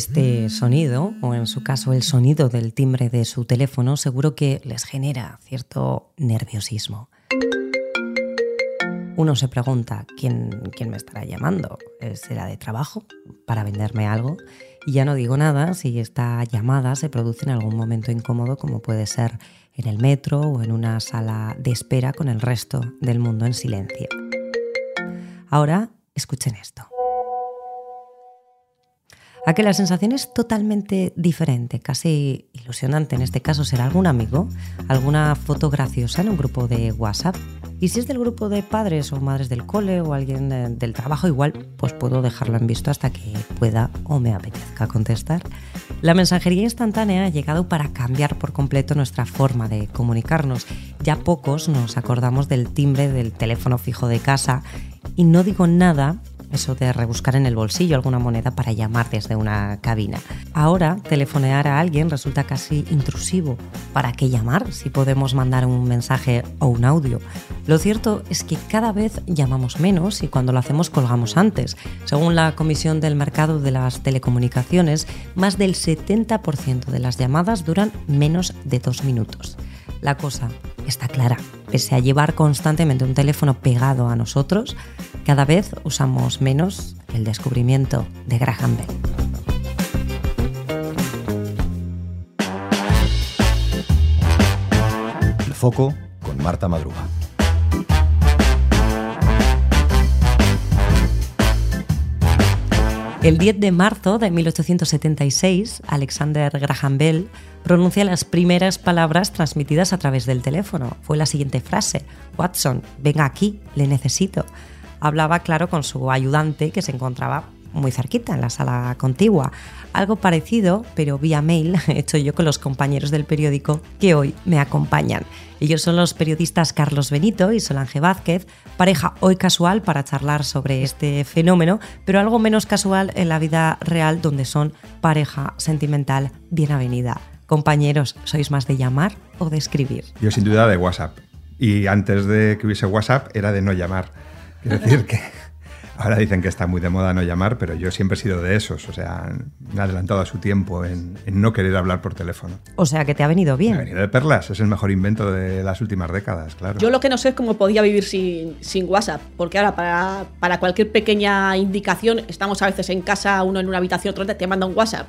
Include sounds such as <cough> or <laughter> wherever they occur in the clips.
Este sonido, o en su caso el sonido del timbre de su teléfono, seguro que les genera cierto nerviosismo. Uno se pregunta, ¿quién, quién me estará llamando? ¿Será de trabajo? ¿Para venderme algo? Y ya no digo nada si esta llamada se produce en algún momento incómodo como puede ser en el metro o en una sala de espera con el resto del mundo en silencio. Ahora, escuchen esto a que la sensación es totalmente diferente, casi ilusionante. En este caso será algún amigo, alguna foto graciosa en un grupo de WhatsApp. Y si es del grupo de padres o madres del cole o alguien del trabajo, igual pues puedo dejarlo en visto hasta que pueda o me apetezca contestar. La mensajería instantánea ha llegado para cambiar por completo nuestra forma de comunicarnos. Ya pocos nos acordamos del timbre del teléfono fijo de casa y no digo nada eso de rebuscar en el bolsillo alguna moneda para llamar desde una cabina. Ahora, telefonear a alguien resulta casi intrusivo. ¿Para qué llamar si podemos mandar un mensaje o un audio? Lo cierto es que cada vez llamamos menos y cuando lo hacemos colgamos antes. Según la Comisión del Mercado de las Telecomunicaciones, más del 70% de las llamadas duran menos de dos minutos. La cosa está clara. Pese a llevar constantemente un teléfono pegado a nosotros, cada vez usamos menos el descubrimiento de Graham Bell. El foco con Marta Madruga. El 10 de marzo de 1876, Alexander Graham Bell pronuncia las primeras palabras transmitidas a través del teléfono. Fue la siguiente frase, Watson, venga aquí, le necesito. Hablaba, claro, con su ayudante que se encontraba muy cerquita, en la sala contigua. Algo parecido, pero vía mail, <laughs> he hecho yo con los compañeros del periódico que hoy me acompañan. Ellos son los periodistas Carlos Benito y Solange Vázquez, pareja hoy casual para charlar sobre este fenómeno, pero algo menos casual en la vida real donde son pareja sentimental bien avenida. Compañeros, ¿sois más de llamar o de escribir? Yo sin duda de WhatsApp. Y antes de que hubiese WhatsApp era de no llamar. Quiero decir que Ahora dicen que está muy de moda no llamar, pero yo siempre he sido de esos, o sea, me he adelantado a su tiempo en, no querer hablar por teléfono. O sea, que te ha venido bien. Me ha venido de perlas, es el mejor invento de las últimas décadas, claro. Yo lo que no sé es cómo podía vivir sin, sin WhatsApp, porque ahora para, para cualquier pequeña indicación, estamos a veces en casa, uno en una habitación, otro te manda un WhatsApp.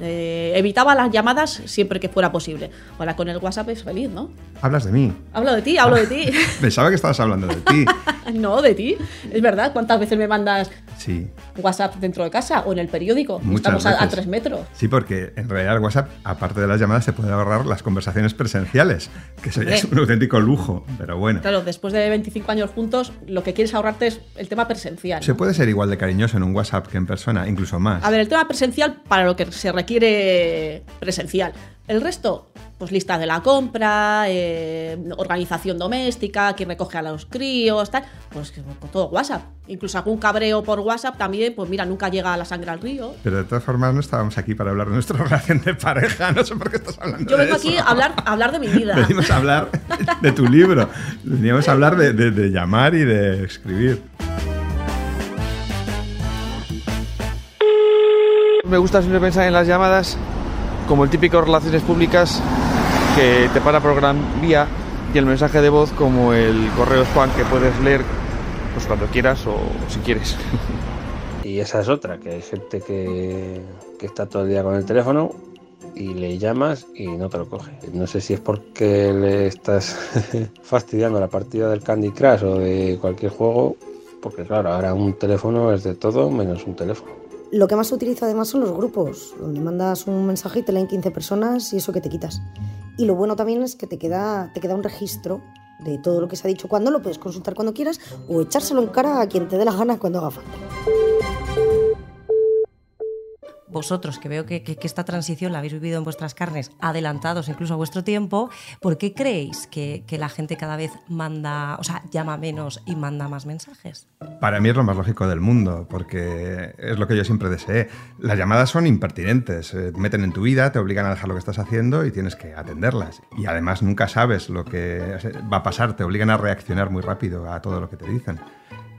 Eh, evitaba las llamadas siempre que fuera posible. Ahora con el WhatsApp es feliz, ¿no? Hablas de mí. Hablo de ti, hablo de ti. <laughs> Pensaba que estabas hablando de ti. <laughs> no, de ti. Es verdad. ¿Cuántas veces me mandas sí. WhatsApp dentro de casa o en el periódico? Muchas Estamos a, tres metros. Sí, porque en realidad el WhatsApp, aparte de las llamadas, se puede ahorrar las conversaciones presenciales, que sería un auténtico lujo, pero bueno. Claro, después de 25 años juntos, lo que quieres ahorrarte es el tema presencial. Se puede ser igual de cariñoso en un WhatsApp que en persona, incluso más. A ver, el tema presencial para lo que se requiere quiere presencial. El resto, pues lista de la compra, eh, organización doméstica, quién recoge a los críos, tal, pues todo WhatsApp. Incluso algún cabreo por WhatsApp también, pues mira, nunca llega la sangre al río. Pero de todas formas no estábamos aquí para hablar de nuestra <laughs> relación de pareja, no sé por qué estás hablando Yo vengo de aquí a hablar, a hablar de mi vida. <laughs> Venimos a hablar de tu libro, veníamos a hablar de, de llamar y de escribir. Me gusta siempre pensar en las llamadas como el típico relaciones públicas que te para por gran vía y el mensaje de voz como el correo spam que puedes leer pues cuando quieras o si quieres. <laughs> Y esa es otra, que hay gente que, que está todo el día con el teléfono y le llamas y no te lo coge. No sé si es porque le estás <laughs> fastidiando la partida del Candy Crush o de cualquier juego, porque claro, ahora un teléfono es de todo menos un teléfono. Lo que más se utiliza además son los grupos, donde mandas un mensaje y te leen 15 personas y eso que te quitas. Y lo bueno también es que te queda, te queda un registro de todo lo que se ha dicho cuando lo puedes consultar cuando quieras o echárselo en cara a quien te dé las ganas cuando haga falta vosotros, que veo que, esta transición la habéis vivido en vuestras carnes, adelantados incluso a vuestro tiempo, ¿por qué creéis que, la gente cada vez manda, o sea, llama menos y manda más mensajes? Para mí es lo más lógico del mundo, porque es lo que yo siempre deseé. Las llamadas son impertinentes, eh, te meten en tu vida, te obligan a dejar lo que estás haciendo y tienes que atenderlas. Y además nunca sabes lo que va a pasar, te obligan a reaccionar muy rápido a todo lo que te dicen.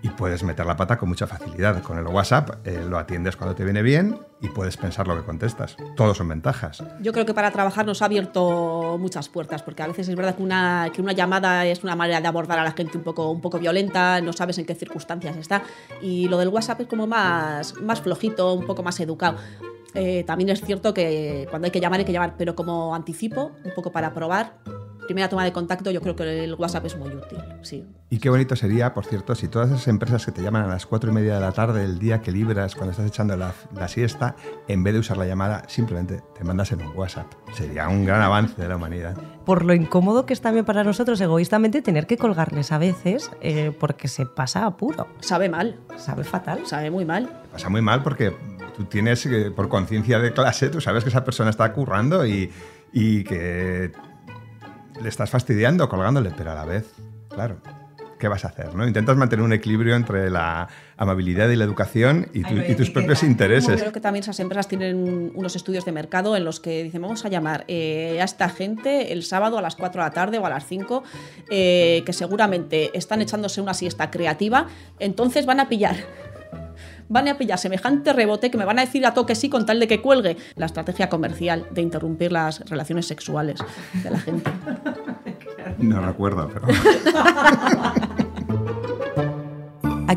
Y puedes meter la pata con mucha facilidad. Con el WhatsApp eh, lo atiendes cuando te viene bien y puedes pensar lo que contestas. Todos son ventajas. Yo creo que para trabajar nos ha abierto muchas puertas, porque a veces es verdad que una, que una llamada es una manera de abordar a la gente un poco, un poco violenta, no sabes en qué circunstancias está. Y lo del WhatsApp es como más, más flojito, un poco más educado. Eh, también es cierto que cuando hay que llamar hay que llamar, pero como anticipo, un poco para probar, primera toma de contacto, yo creo que el WhatsApp es muy útil. Sí. Y qué bonito sería, por cierto, si todas esas empresas que te llaman a las cuatro y media de la tarde, el día que libras, cuando estás echando la, la siesta, en vez de usar la llamada, simplemente te mandas en un WhatsApp. Sería un gran avance de la humanidad. Por lo incómodo que es también para nosotros egoístamente tener que colgarles a veces eh, porque se pasa apuro. Sabe mal. Sabe fatal. Sabe muy mal. Pasa muy mal porque tú tienes, eh, por conciencia de clase, tú sabes que esa persona está currando y, y que le estás fastidiando, colgándole, pero a la vez, claro, ¿qué vas a hacer? ¿no? Intentas mantener un equilibrio entre la amabilidad y la educación y, tu- y tus propios Yo intereses. creo que también esas empresas tienen unos estudios de mercado en los que dicen, vamos a llamar eh, a esta gente el sábado a las 4 de la tarde o a las 5, eh, que seguramente están echándose una siesta creativa, entonces van a pillar. Van a pillar semejante rebote que me van a decir a toque sí con tal de que cuelgue la estrategia comercial de interrumpir las relaciones sexuales de la gente. No recuerdo, pero... <laughs>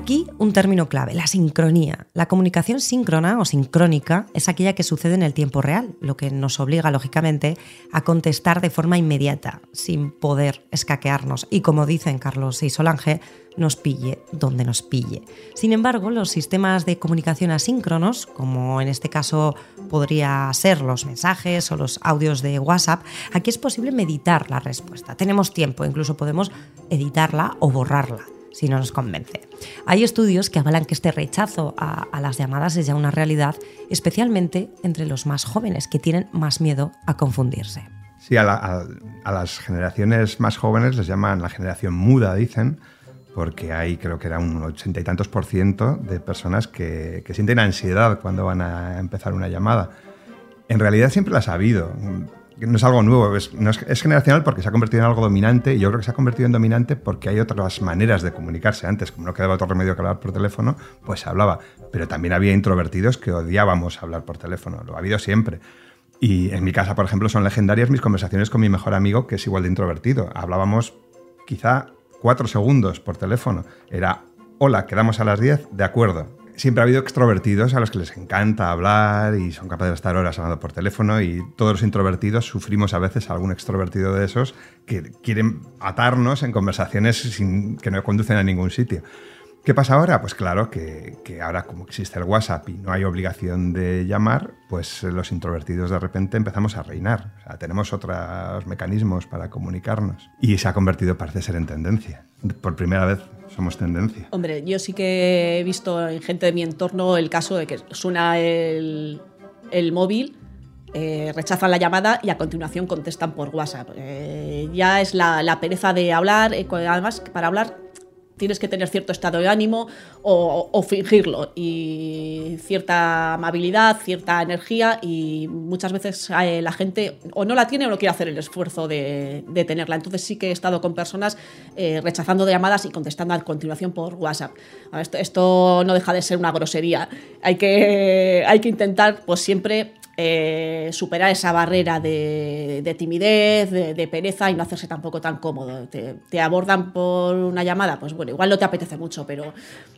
Aquí un término clave, la sincronía. La comunicación síncrona o sincrónica es aquella que sucede en el tiempo real, lo que nos obliga, lógicamente, a contestar de forma inmediata, sin poder escaquearnos. Y como dicen Carlos y Solange, nos pille donde nos pille. Sin embargo, los sistemas de comunicación asíncronos, como en este caso podría ser los mensajes o los audios de WhatsApp, aquí es posible meditar la respuesta. Tenemos tiempo, incluso podemos editarla o borrarla si no nos convence. Hay estudios que avalan que este rechazo a, a, las llamadas es ya una realidad, especialmente entre los más jóvenes, que tienen más miedo a confundirse. Sí, a, la, a, a las generaciones más jóvenes les llaman la generación muda, dicen, porque hay creo que era un ochenta y tantos por ciento de personas que, que, sienten ansiedad cuando van a empezar una llamada. En realidad siempre las ha habido. No es algo nuevo, es, es, generacional porque se ha convertido en algo dominante y yo creo que se ha convertido en dominante porque hay otras maneras de comunicarse. Antes, como no quedaba otro remedio que hablar por teléfono, pues se hablaba. Pero también había introvertidos que odiábamos hablar por teléfono, lo ha habido siempre. Y en mi casa, por ejemplo, son legendarias mis conversaciones con mi mejor amigo, que es igual de introvertido. Hablábamos quizá cuatro segundos por teléfono. Era, hola, quedamos a las 10, de acuerdo. Siempre ha habido extrovertidos a los que les encanta hablar y son capaces de estar horas hablando por teléfono y todos los introvertidos sufrimos a veces algún extrovertido de esos que quieren atarnos en conversaciones que no conducen a ningún sitio. ¿Qué pasa ahora? Pues claro que, ahora como existe el WhatsApp y no hay obligación de llamar, pues los introvertidos de repente empezamos a reinar. Tenemos otros mecanismos para comunicarnos. Y se ha convertido, parece ser, en tendencia. Por primera vez somos tendencia. Hombre, yo sí que he visto en gente de mi entorno el caso de que suena el, móvil eh, rechazan la llamada y a continuación contestan por WhatsApp. Eh, ya es la, la, pereza de hablar, eh, además para hablar tienes que tener cierto estado de ánimo o, fingirlo y cierta amabilidad, cierta energía y muchas veces eh, la gente o no la tiene o no quiere hacer el esfuerzo de, de tenerla. Entonces sí que he estado con personas eh, rechazando llamadas y contestando a continuación por WhatsApp. Esto, esto, no deja de ser una grosería. Hay que, hay que intentar pues siempre eh, superar esa barrera de, de timidez, de, pereza y no hacerse tampoco tan cómodo. Te, te, abordan por una llamada, pues bueno, igual no te apetece mucho, pero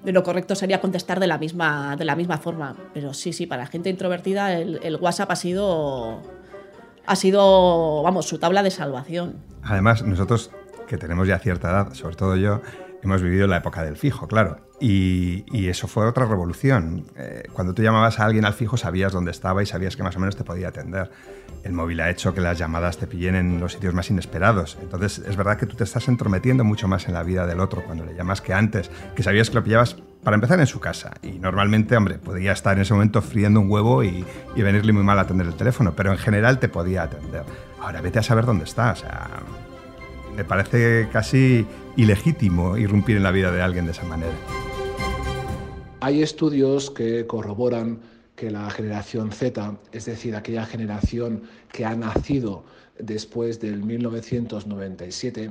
lo correcto sería contestar de la misma, de la misma forma. Pero sí, sí, para gente introvertida el, el WhatsApp ha sido, ha sido, vamos, su tabla de salvación. Además, nosotros que tenemos ya cierta edad, sobre todo yo, hemos vivido la época del fijo, claro. Y, y eso fue otra revolución. Eh, cuando tú llamabas a alguien al fijo sabías dónde estaba y sabías que más o menos te podía atender. El móvil ha hecho que las llamadas te pillen en los sitios más inesperados. Entonces es verdad que tú te estás entrometiendo mucho más en la vida del otro cuando le llamas que antes, que sabías que lo pillabas para empezar en su casa. Y normalmente, hombre, podía estar en ese momento friendo un huevo y, y venirle muy mal a atender el teléfono, pero en general te podía atender. Ahora vete a saber dónde está. O sea, me parece casi ilegítimo irrumpir en la vida de alguien de esa manera. Hay estudios que corroboran que la generación Z, es decir, aquella generación que ha nacido después del 1997,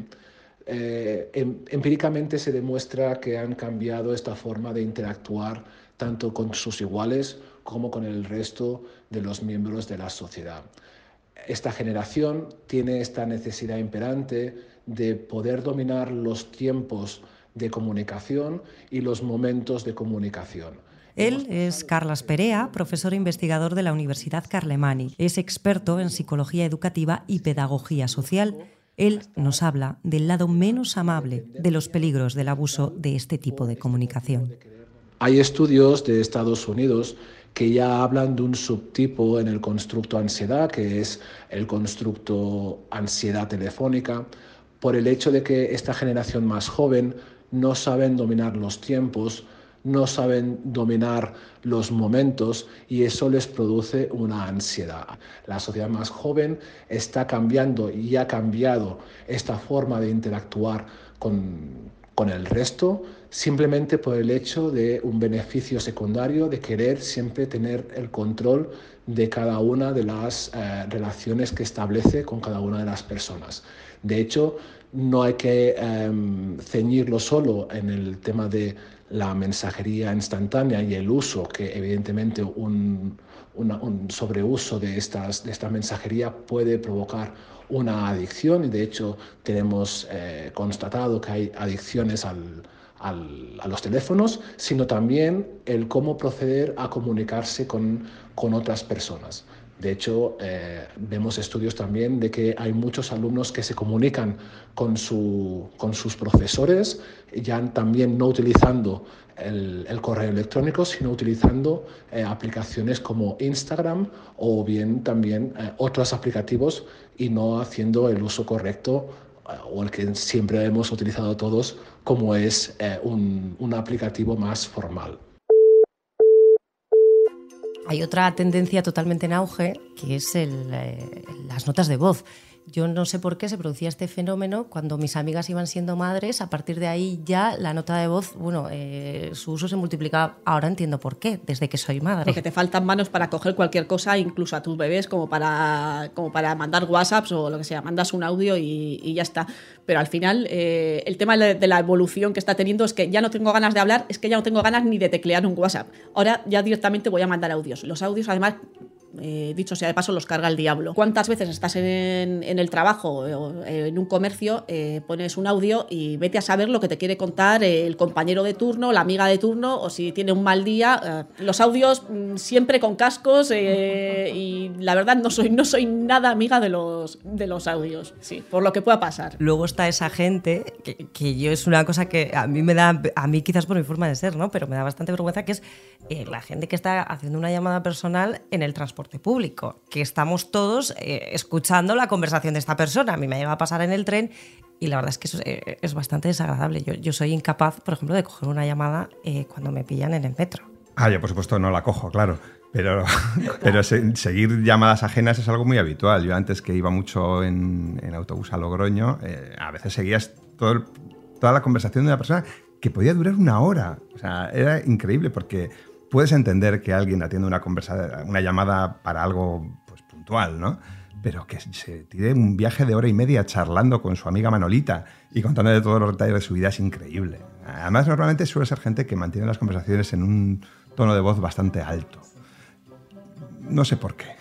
eh, em, empíricamente se demuestra que han cambiado esta forma de interactuar tanto con sus iguales como con el resto de los miembros de la sociedad. Esta generación tiene esta necesidad imperante de poder dominar los tiempos de comunicación y los momentos de comunicación. Él es Carlas Perea, profesor e investigador de la Universidad Carlemani. Es experto en psicología educativa y pedagogía social. Él nos habla del lado menos amable de los peligros del abuso de este tipo de comunicación. Hay estudios de Estados Unidos que ya hablan de un subtipo en el constructo ansiedad, que es el constructo ansiedad telefónica, por el hecho de que esta generación más joven no saben dominar los tiempos, no saben dominar los momentos y eso les produce una ansiedad. La sociedad más joven está cambiando y ha cambiado esta forma de interactuar con, con el resto simplemente por el hecho de un beneficio secundario de querer siempre tener el control de cada una de las eh, relaciones que establece con cada una de las personas. De hecho, no hay que em, ceñirlo solo en el tema de la mensajería instantánea y el uso, que evidentemente un, un sobreuso de, estas, de esta mensajería puede provocar una adicción y de hecho tenemos eh, constatado que hay adicciones al, al, a los teléfonos, sino también el cómo proceder a comunicarse con, con otras personas. De hecho, eh, vemos estudios también de que hay muchos alumnos que se comunican con, su, con sus profesores, ya también no utilizando el, correo electrónico, sino utilizando eh, aplicaciones como Instagram o bien también eh, otros aplicativos y no haciendo el uso correcto o el que siempre hemos utilizado todos, como es un, un aplicativo más formal. Hay otra tendencia totalmente en auge que es el, eh, las notas de voz. Yo no sé por qué se producía este fenómeno cuando mis amigas iban siendo madres. A partir de ahí ya la nota de voz, bueno, eh, su uso se multiplicaba. Ahora entiendo por qué, desde que soy madre. Porque te faltan manos para coger cualquier cosa, incluso a tus bebés, como para, como para mandar WhatsApps o lo que sea. Mandas un audio y, ya está. Pero al final, eh, el tema de la evolución que está teniendo es que ya no tengo ganas de hablar, es que ya no tengo ganas ni de teclear un WhatsApp. Ahora ya directamente voy a mandar audios. Los audios, además, eh, dicho sea de paso, los carga el diablo. ¿Cuántas veces estás en, en el trabajo o en un comercio, eh, pones un audio y vete a saber lo que te quiere contar el compañero de turno, la amiga de turno, o si tiene un mal día? Eh, los audios mm, siempre con cascos eh, y la verdad no soy, no soy nada amiga de los, de los audios, sí, por lo que pueda pasar. Luego está esa gente, que, que yo es una cosa que a mí me da, a mí quizás por mi forma de ser, ¿no? Pero me da bastante vergüenza, que es eh, la gente que está haciendo una llamada personal en el transporte público, que estamos todos eh, escuchando la conversación de esta persona. A mí me lleva a pasar en el tren y la verdad es que eso es, eh, es bastante desagradable. Yo, yo, soy incapaz, por ejemplo, de coger una llamada eh, cuando me pillan en el metro. Ah, yo por supuesto no la cojo, claro. Pero, <laughs> pero se, seguir llamadas ajenas es algo muy habitual. Yo antes que iba mucho en, en autobús a Logroño, eh, a veces seguías todo el, toda la conversación de una persona que podía durar una hora. O sea, era increíble porque puedes entender que alguien atiende una, conversa, una llamada para algo pues, puntual, ¿no? Pero que se tire un viaje de hora y media charlando con su amiga Manolita y contándole todos los detalles de su vida es increíble. Además, normalmente suele ser gente que mantiene las conversaciones en un tono de voz bastante alto. No sé por qué.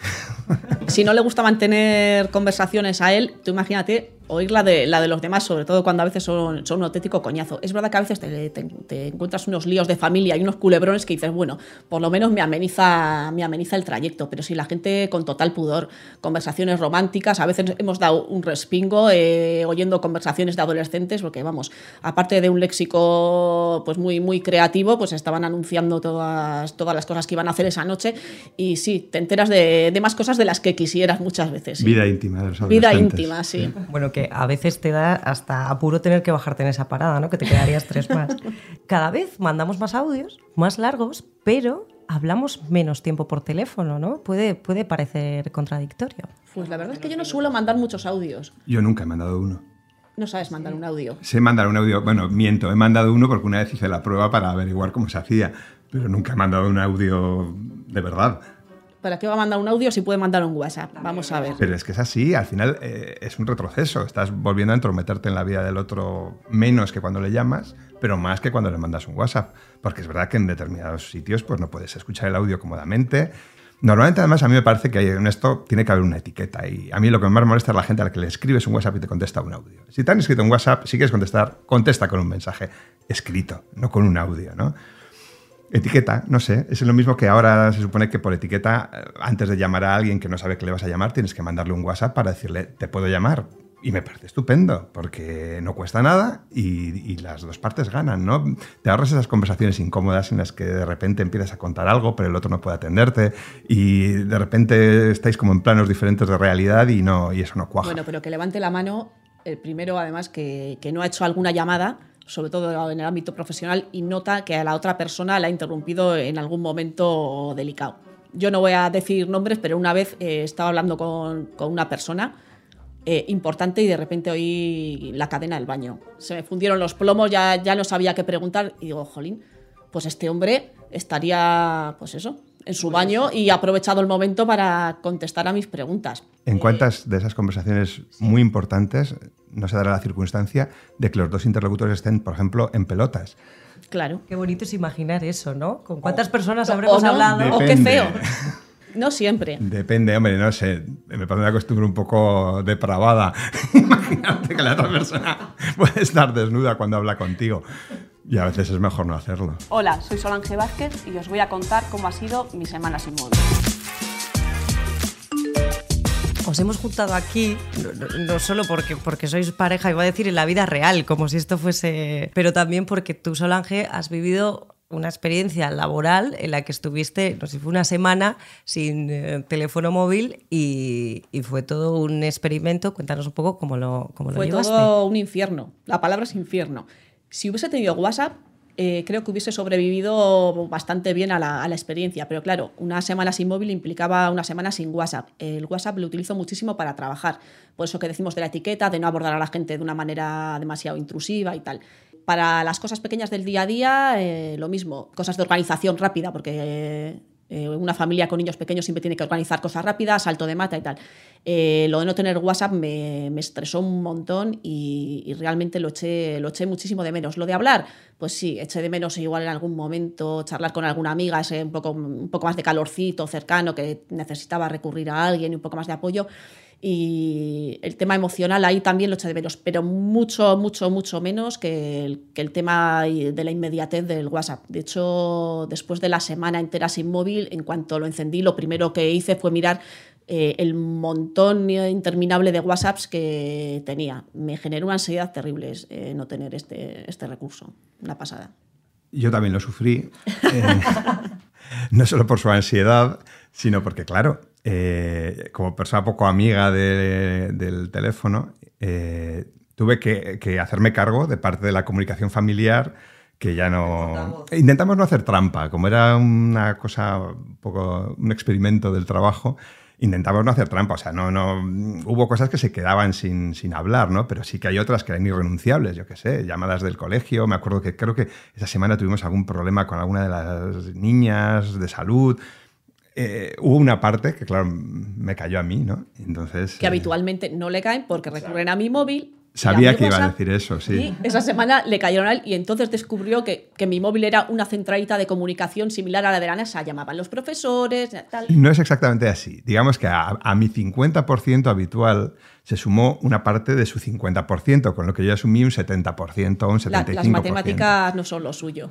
Si no le gusta mantener conversaciones a él, tú imagínate oír la de, la de los demás, sobre todo cuando a veces son, son un auténtico coñazo. Es verdad que a veces te, te, te, encuentras unos líos de familia y unos culebrones que dices, bueno, por lo menos me ameniza, me ameniza el trayecto, pero si la gente con total pudor, conversaciones románticas, a veces hemos dado un respingo eh, oyendo conversaciones de adolescentes, porque vamos, aparte de un léxico pues muy, muy creativo, pues estaban anunciando todas, todas las cosas que iban a hacer esa noche y sí, te enteras de, de más cosas de las que quisieras muchas veces. Sí. Vida íntima de los Vida íntima, sí. Bueno, que a veces te da hasta apuro tener que bajarte en esa parada, ¿no? Que te quedarías tres más. <laughs> Cada vez mandamos más audios, más largos, pero hablamos menos tiempo por teléfono, ¿no? Puede, puede parecer contradictorio. Pues la verdad es que yo no suelo mandar muchos audios. Yo nunca he mandado uno. No sabes mandar un audio. Sé mandar un audio, bueno, miento, he mandado uno porque una vez hice la prueba para averiguar cómo se hacía, pero nunca he mandado un audio de verdad. ¿Para qué va a mandar un audio si puede mandar un WhatsApp? Vamos a ver. Pero es que es así, al final eh, es un retroceso. Estás volviendo a entrometerte en la vida del otro menos que cuando le llamas, pero más que cuando le mandas un WhatsApp. Porque es verdad que en determinados sitios pues, no puedes escuchar el audio cómodamente. Normalmente, además, a mí me parece que en esto tiene que haber una etiqueta. Y a mí lo que más molesta es la gente a la que le escribes un WhatsApp y te contesta un audio. Si te han escrito un WhatsApp, si quieres contestar, contesta con un mensaje escrito, no con un audio, ¿no? Etiqueta, no sé, es lo mismo que ahora se supone que por etiqueta, eh, antes de llamar a alguien que no sabe que le vas a llamar, tienes que mandarle un WhatsApp para decirle, te puedo llamar. Y me parece estupendo, porque no cuesta nada y, y, las dos partes ganan, ¿no? Te ahorras esas conversaciones incómodas en las que de repente empiezas a contar algo, pero el otro no puede atenderte y de repente estáis como en planos diferentes de realidad y, no, y eso no cuaja. Bueno, pero que levante la mano el primero, además, que no ha hecho alguna llamada sobre todo en el ámbito profesional, y nota que a la otra persona la ha interrumpido en algún momento delicado. Yo no voy a decir nombres, pero una vez eh, estaba hablando con, con una persona eh, importante y de repente oí la cadena del baño. Se me fundieron los plomos, ya, ya no sabía qué preguntar y digo, jolín, pues este hombre estaría, pues eso, en su baño y ha aprovechado el momento para contestar a mis preguntas. ¿En cuántas de esas conversaciones muy importantes no se dará la circunstancia de que los dos interlocutores estén, por ejemplo, en pelotas? Claro. Qué bonito es imaginar eso, ¿no? ¿Con cuántas personas habremos no, hablado? Depende. O qué feo. No siempre. Depende, hombre, no sé. Me parece una costumbre un poco depravada. <laughs> Imagínate que la otra persona puede estar desnuda cuando habla contigo. Y a veces es mejor no hacerlo. Hola, soy Solange Vázquez y os voy a contar cómo ha sido mi semana sin móvil. Os hemos juntado aquí, no, no, no, solo porque, porque sois pareja, iba a decir en la vida real, como si esto fuese. Pero también porque tú, Solange, has vivido una experiencia laboral en la que estuviste, no sé si fue una semana sin eh, teléfono móvil y, y, fue todo un experimento. Cuéntanos un poco cómo lo, cómo fue lo llevaste. Fue todo un infierno. La palabra es infierno. Si hubiese tenido WhatsApp, eh, creo que hubiese sobrevivido bastante bien a la, experiencia. Pero claro, una semana sin móvil implicaba una semana sin WhatsApp. El WhatsApp lo utilizo muchísimo para trabajar. Por eso que decimos de la etiqueta, de no abordar a la gente de una manera demasiado intrusiva y tal. Para las cosas pequeñas del día a día, eh, lo mismo. Cosas de organización rápida, porque eh, una familia con niños pequeños siempre tiene que organizar cosas rápidas, salto de mata y tal. Eh, lo de no tener WhatsApp me, me estresó un montón y, y, realmente lo eché, lo eché muchísimo de menos. Lo de hablar, pues sí, eché de menos igual en algún momento charlar con alguna amiga, ese un poco, un poco más de calorcito cercano, que necesitaba recurrir a alguien y un poco más de apoyo. Y el tema emocional ahí también lo eché de menos, pero mucho, mucho, mucho menos que el, que el tema de la inmediatez del WhatsApp. De hecho, después de la semana entera sin móvil, en cuanto lo encendí, lo primero que hice fue mirar eh, el montón interminable de WhatsApps que tenía. Me generó una ansiedad terrible eh, no tener este, este recurso. Una pasada. Yo también lo sufrí, eh, <laughs> no solo por su ansiedad, sino porque, claro, eh, como persona poco amiga de, del teléfono, eh, tuve que, que, hacerme cargo de parte de la comunicación familiar que ya no... Intentamos no hacer trampa, como era una cosa, un poco un experimento del trabajo, intentamos no hacer trampa, o sea, no, no, hubo cosas que se quedaban sin, sin hablar, ¿no? Pero sí que hay otras que eran irrenunciables, yo qué sé, llamadas del colegio, me acuerdo que creo que esa semana tuvimos algún problema con alguna de las niñas de salud, eh, hubo una parte que, claro, me cayó a mí, ¿no? Entonces, que eh, habitualmente no le caen porque recurren a mi móvil. Sabía que iba a decir eso, sí. Y esa semana le cayeron a él y entonces descubrió que, que, mi móvil era una centralita de comunicación similar a la de la NASA. Llamaban los profesores, tal. No es exactamente así. Digamos que a, a mi 50% habitual se sumó una parte de su 50%, con lo que yo asumí un 70% o un 75%. La, las matemáticas no son lo suyo.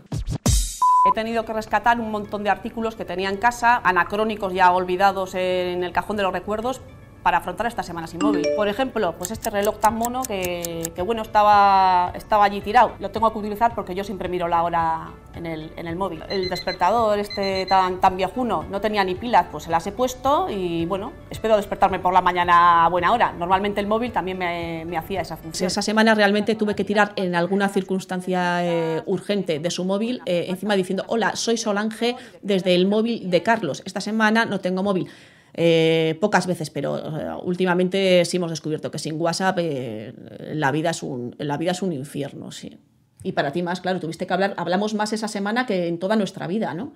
He tenido que rescatar un montón de artículos que tenía en casa, anacrónicos ya olvidados en el cajón de los recuerdos, para afrontar esta semana sin móvil. Por ejemplo, pues este reloj tan mono que, que, bueno, estaba, estaba allí tirado. Lo tengo que utilizar porque yo siempre miro la hora en el, en el móvil. El despertador este tan, tan viejuno no tenía ni pilas, pues se las he puesto y bueno, espero despertarme por la mañana a buena hora. Normalmente el móvil también me, me hacía esa función. Sí, esa semana realmente tuve que tirar en alguna circunstancia eh, urgente de su móvil, eh, encima diciendo, hola, soy Solange desde el móvil de Carlos. Esta semana no tengo móvil. Eh, pocas veces, pero últimamente sí hemos descubierto que sin WhatsApp eh, la, vida es un, la vida es un infierno, sí. Y para ti más, claro, tuviste que hablar, hablamos más esa semana que en toda nuestra vida, ¿no?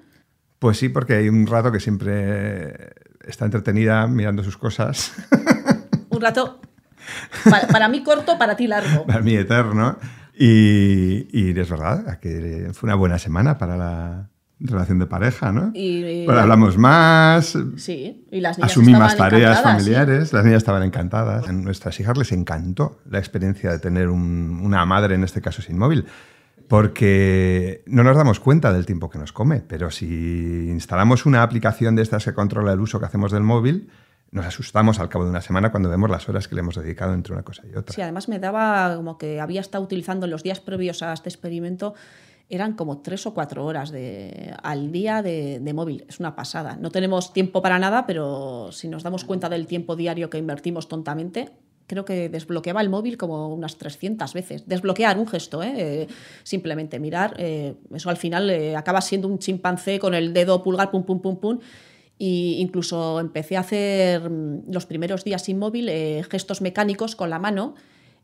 Pues sí, porque hay un rato que siempre está entretenida mirando sus cosas. <laughs> Un rato, <laughs> para, para mí corto, para ti largo. para mí eterno. Y, y es verdad que fue una buena semana para la relación de pareja, ¿no? Y, Bueno, hablamos más, Sí, y las niñas asumí más tareas encantadas, sí. familiares, las niñas estaban encantadas. A nuestras hijas les encantó la experiencia de tener un- una madre, en este caso sin móvil, porque no nos damos cuenta del tiempo que nos come, pero si instalamos una aplicación de estas que controla el uso que hacemos del móvil, nos asustamos al cabo de una semana cuando vemos las horas que le hemos dedicado entre una cosa y otra. Sí, además me daba como que había estado utilizando en los días previos a este experimento, eran como tres o cuatro horas de, al día de, de móvil. Es una pasada. No tenemos tiempo para nada, pero si nos damos cuenta del tiempo diario que invertimos tontamente, creo que desbloqueaba el móvil como unas 300 veces. Desbloquear un gesto, ¿eh? Eh, simplemente mirar. eh, eso al final eh, acaba siendo un chimpancé con el dedo pulgar, pum, pum, pum, pum. Y incluso empecé a hacer mm, los primeros días sin móvil gestos mecánicos con la mano,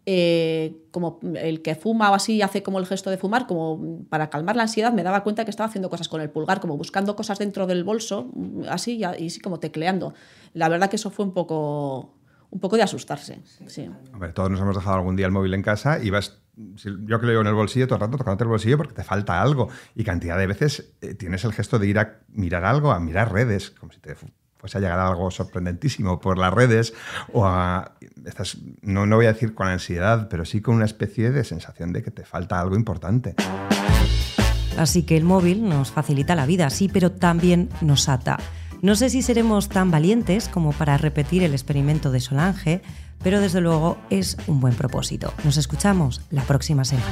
eh, como el que fuma o así hace como el gesto de fumar, como para calmar la ansiedad, me daba cuenta que estaba haciendo cosas con el pulgar, como buscando cosas dentro del bolso, así y, a- y sí como tecleando. La verdad que eso fue un poco, un poco de asustarse. Sí. Hombre, todos nos hemos dejado algún día el móvil en casa y vas, si- yo que lo llevo en el bolsillo todo el rato tocándote el bolsillo porque te falta algo. Y cantidad de veces eh, tienes el gesto de ir a mirar algo, a mirar redes, como si te fuese a llegar a algo sorprendentísimo por las redes o a... No, no voy a decir con ansiedad, pero sí con una especie de sensación de que te falta algo importante. Así que el móvil nos facilita la vida, sí, pero también nos ata. No sé si seremos tan valientes como para repetir el experimento de Solange, pero desde luego es un buen propósito. Nos escuchamos la próxima semana.